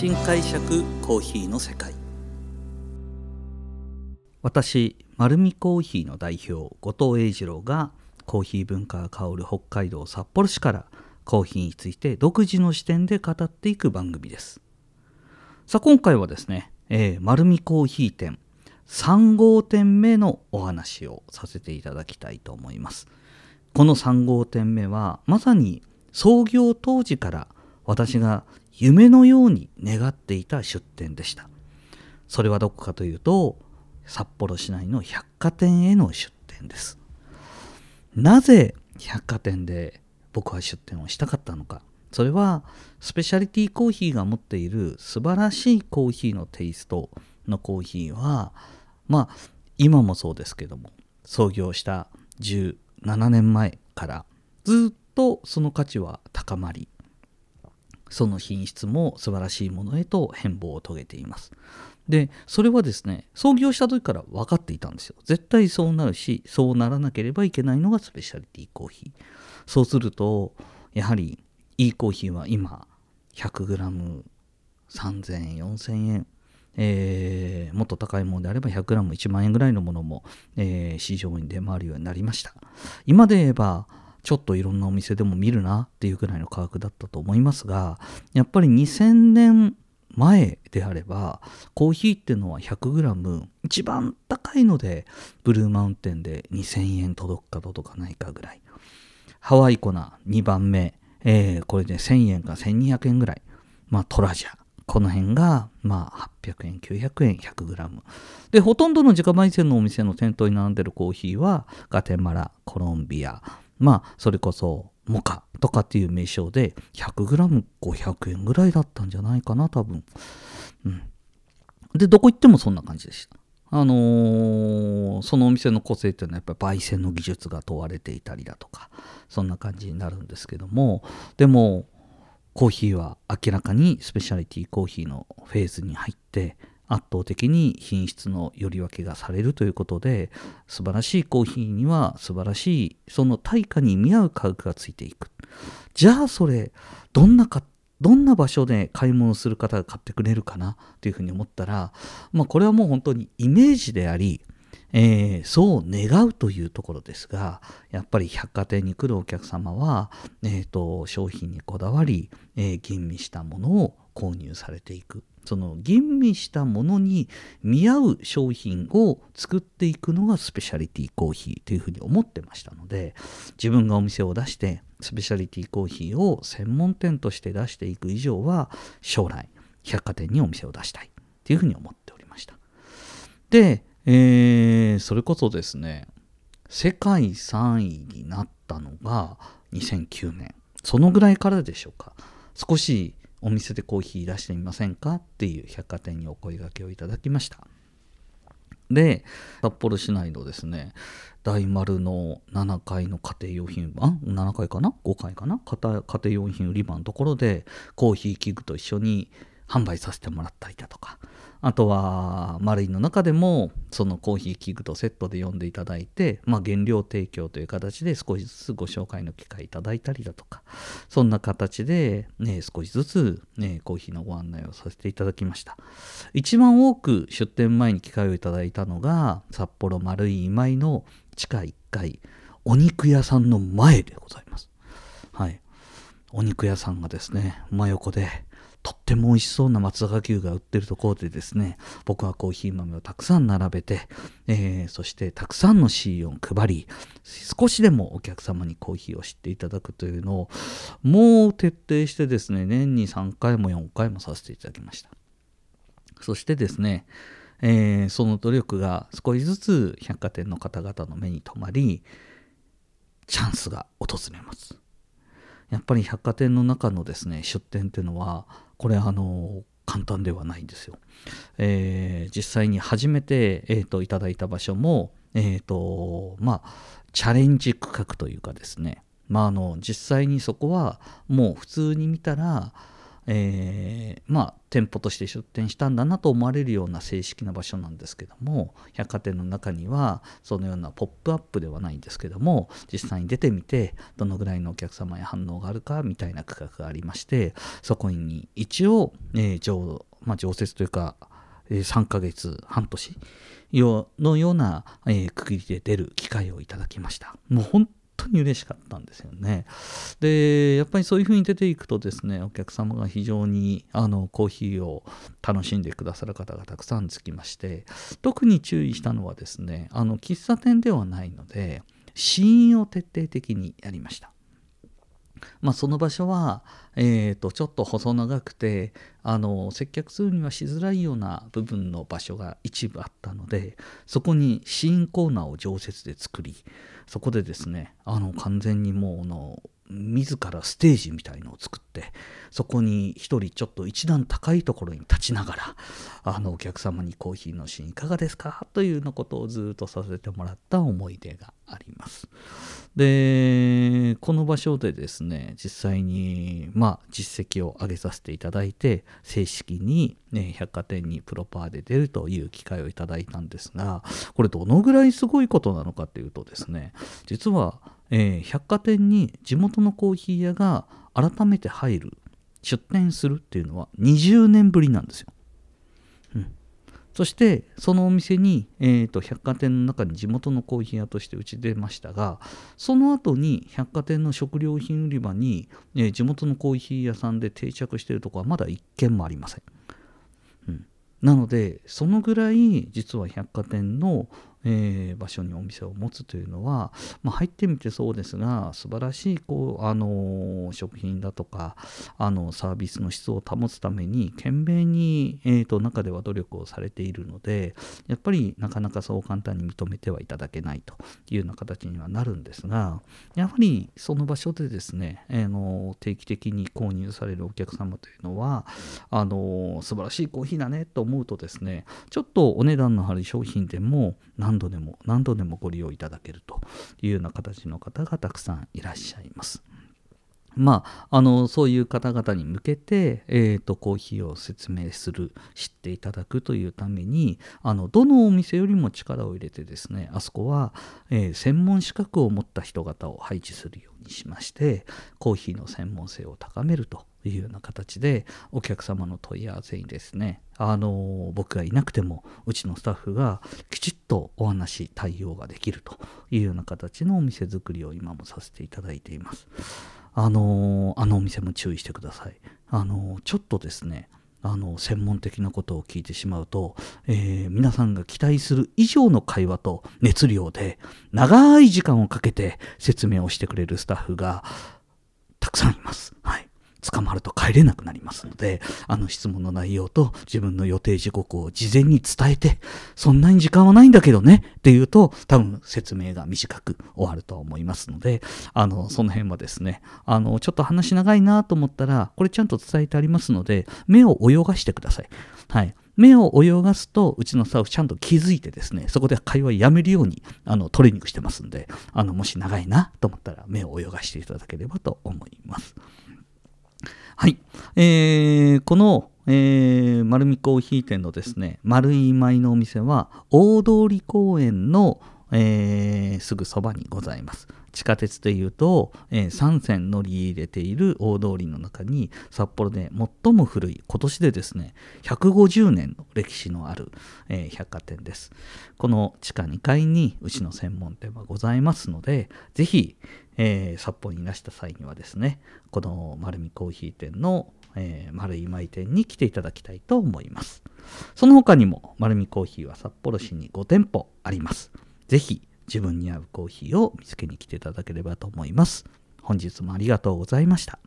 新解釈コーヒーの世界。私丸見コーヒーの代表後藤英二郎がコーヒー文化が香る北海道札幌市からコーヒーについて独自の視点で語っていく番組です。さあ今回はですね、えー、丸見コーヒー店3号店目のお話をさせていただきたいと思います。この3号店目はまさに創業当時から私が夢のように願っていた出店でした。それはどこかというと札幌市内の百貨店への出店です。なぜ百貨店で僕は出店をしたかったのか。それはスペシャリティコーヒーが持っている素晴らしいコーヒーのテイストのコーヒーはまあ今もそうですけども創業した17年前からずっとその価値は高まりその品質も素晴らしいものへと変貌を遂げています。でそれはですね創業した時から分かっていたんですよ。絶対そうなるしそうならなければいけないのがスペシャリティコーヒー。そうするとやはりいいコーヒーは今 100g3000 円4000円えー、もっと高いものであれば 100g1 万円ぐらいのものも、えー、市場に出回るようになりました。今で言えばちょっといろんなお店でも見るなっていうぐらいの価格だったと思いますがやっぱり2000年前であればコーヒーっていうのは 100g 一番高いのでブルーマウンテンで2000円届くか届かないかぐらい。ハワイコナ2番目、えー、これで1000円か1200円ぐらい。まあトラジャこの辺がまあ800円900円 100g でほとんどの自家焙煎のお店の店頭に並んでるコーヒーはガテマラコロンビア。まあそれこそモカとかっていう名称で 100g500 円ぐらいだったんじゃないかな多分。うん、でどこ行ってもそんな感じでした。あのー、そのお店の個性っていうのはやっぱり焙煎の技術が問われていたりだとかそんな感じになるんですけどもでもコーヒーは明らかにスペシャリティコーヒーのフェーズに入って圧倒的に品質のより分けがされるということで素晴らしいコーヒーには素晴らしいその対価に見合う価格がついていく。じゃあそれどんなかどんな場所で買い物する方が買ってくれるかなというふうに思ったら、まあ、これはもう本当にイメージでありえー、そう願うというところですがやっぱり百貨店に来るお客様は、えーと、商品にこだわり、えー、吟味したものを購入されていく。その吟味したものに見合う商品を作っていくのがスペシャリティコーヒーというふうに思ってましたので自分がお店を出してスペシャリティコーヒーを専門店として出していく以上は将来百貨店にお店を出したいというふうに思っておりましたでえー、それこそですね、世界3位になったのが2009年。そのぐらいからでしょうか。少しお店でコーヒー出してみませんか？っていう百貨店にお声がけをいただきました。で、札幌市内のですね、大丸の7階の家庭用品、あ、7階かな ?5 階かな？家庭用品売り場のところでコーヒー器具と一緒に販売させてもらったりだとか、あとは、マルイの中でも、そのコーヒー器具とセットで読んでいただいて、まあ、原料提供という形で少しずつご紹介の機会いただいたりだとか、そんな形で、ね、少しずつ、ね、コーヒーのご案内をさせていただきました。一番多く出店前に機会をいただいたのが、札幌丸い今井の地下1階、お肉屋さんの前でございます。はい。お肉屋さんがですね、真横で、とっても美味しそうな松坂牛が売ってるところでですね、僕はコーヒー豆をたくさん並べて、えー、そしてたくさんの C を配り、少しでもお客様にコーヒーを知っていただくというのを、もう徹底してですね、年に3回も4回もさせていただきました。そしてですね、えー、その努力が少しずつ百貨店の方々の目に留まり、チャンスが訪れます。やっぱり百貨店の中のですね出店っていうのはこれあの簡単ではないんですよ。えー、実際に初めて、えーと、いただいた場所も、えーとまあ、チャレンジ区画というかですね、まあ、あの実際にそこはもう普通に見たらえー、まあ店舗として出店したんだなと思われるような正式な場所なんですけども百貨店の中にはそのようなポップアップではないんですけども実際に出てみてどのぐらいのお客様や反応があるかみたいな区画がありましてそこに一応、えー常まあ、常設というか、えー、3ヶ月半年のような、えー、区切りで出る機会をいただきました。もう本当に嬉しかったんですよね。で、やっぱりそういうふうに出ていくとですね、お客様が非常にあのコーヒーを楽しんでくださる方がたくさんつきまして、特に注意したのはですね、あの喫茶店ではないので、試飲を徹底的にやりました。まあ、その場所は、えー、とちょっと細長くてあの接客するにはしづらいような部分の場所が一部あったのでそこに試飲コーナーを常設で作りそこでですねあの完全にもうの自らステージみたいのを作ってそこに一人ちょっと一段高いところに立ちながらあのお客様にコーヒーのシーンいかがですか？というようなことをずっとさせてもらった思い出がありますでこの場所でですね実際にまあ実績を上げさせていただいて正式に、ね、百貨店にプロパーで出るという機会をいただいたんですがこれどのぐらいすごいことなのかというとですね実はえー、百貨店に地元のコーヒー屋が改めて入る出店するっていうのは20年ぶりなんですよ。そしてそのお店に、えーと、百貨店の中に地元のコーヒー屋として打ち出ましたがその後に百貨店の食料品売り場に、えー、地元のコーヒー屋さんで定着しているとこはまだ1軒もありません。うん、なのでそのぐらい実は百貨店のえー、場所にお店を持つというのは、まあ、入ってみてそうですが素晴らしいこう、あの食品だとかあのサービスの質を保つために懸命に、えーと、中では努力をされているのでやっぱりなかなかそう簡単に認めてはいただけないというような形にはなるんですがやはりその場所でですね、えー、の定期的に購入されるお客様というのはあの素晴らしいコーヒーだねと思うとですねちょっとお値段の張る商品でも何度でも何度でもご利用いただけるというような形の方がたくさんいらっしゃいます。まあ、あのそういう方々に向けて、えーと、コーヒーを説明する知っていただくというためにあのどのお店よりも力を入れてですねあそこは、えー、専門資格を持った人方を配置するようにしましてコーヒーの専門性を高めるというような形でお客様の問い合わせにですねあの僕がいなくてもうちのスタッフがきちっとお話対応ができるというような形のお店作りを今もさせていただいていますあのあのお店も注意してくださいあのちょっとですねあの専門的なことを聞いてしまうと、えー、皆さんが期待する以上の会話と熱量で長い時間をかけて説明をしてくれるスタッフがたくさんいます。捕まると帰れなくなりますので、あの質問の内容と自分の予定時刻を事前に伝えて、そんなに時間はないんだけどねっていうと、多分説明が短く終わると思いますので、あの、その辺はですね、あの、ちょっと話長いなと思ったら、これちゃんと伝えてありますので、目を泳がしてください。はい。目を泳がすと、うちのスタッフちゃんと気づいてですね、そこで会話やめるようにあのトレーニングしてますんで、あのもし長いなと思ったら目を泳がしていただければと思います。はい。えー、この、えー、丸見コーヒー店のですね、丸い舞のお店は、大通公園の、えー、すぐそばにございます。地下鉄でいうと、えー、3線乗り入れている大通りの中に札幌で最も古い今年でですね150年の歴史のある、えー、百貨店です。この地下2階にうちの専門店はございますのでぜひ、えー、札幌にいらした際にはですねこの丸見コーヒー店の、えー、丸い舞店に来ていただきたいと思います。その他にも丸見コーヒーは札幌市に5店舗あります。ぜひ自分に合うコーヒーを見つけに来ていただければと思います。本日もありがとうございました。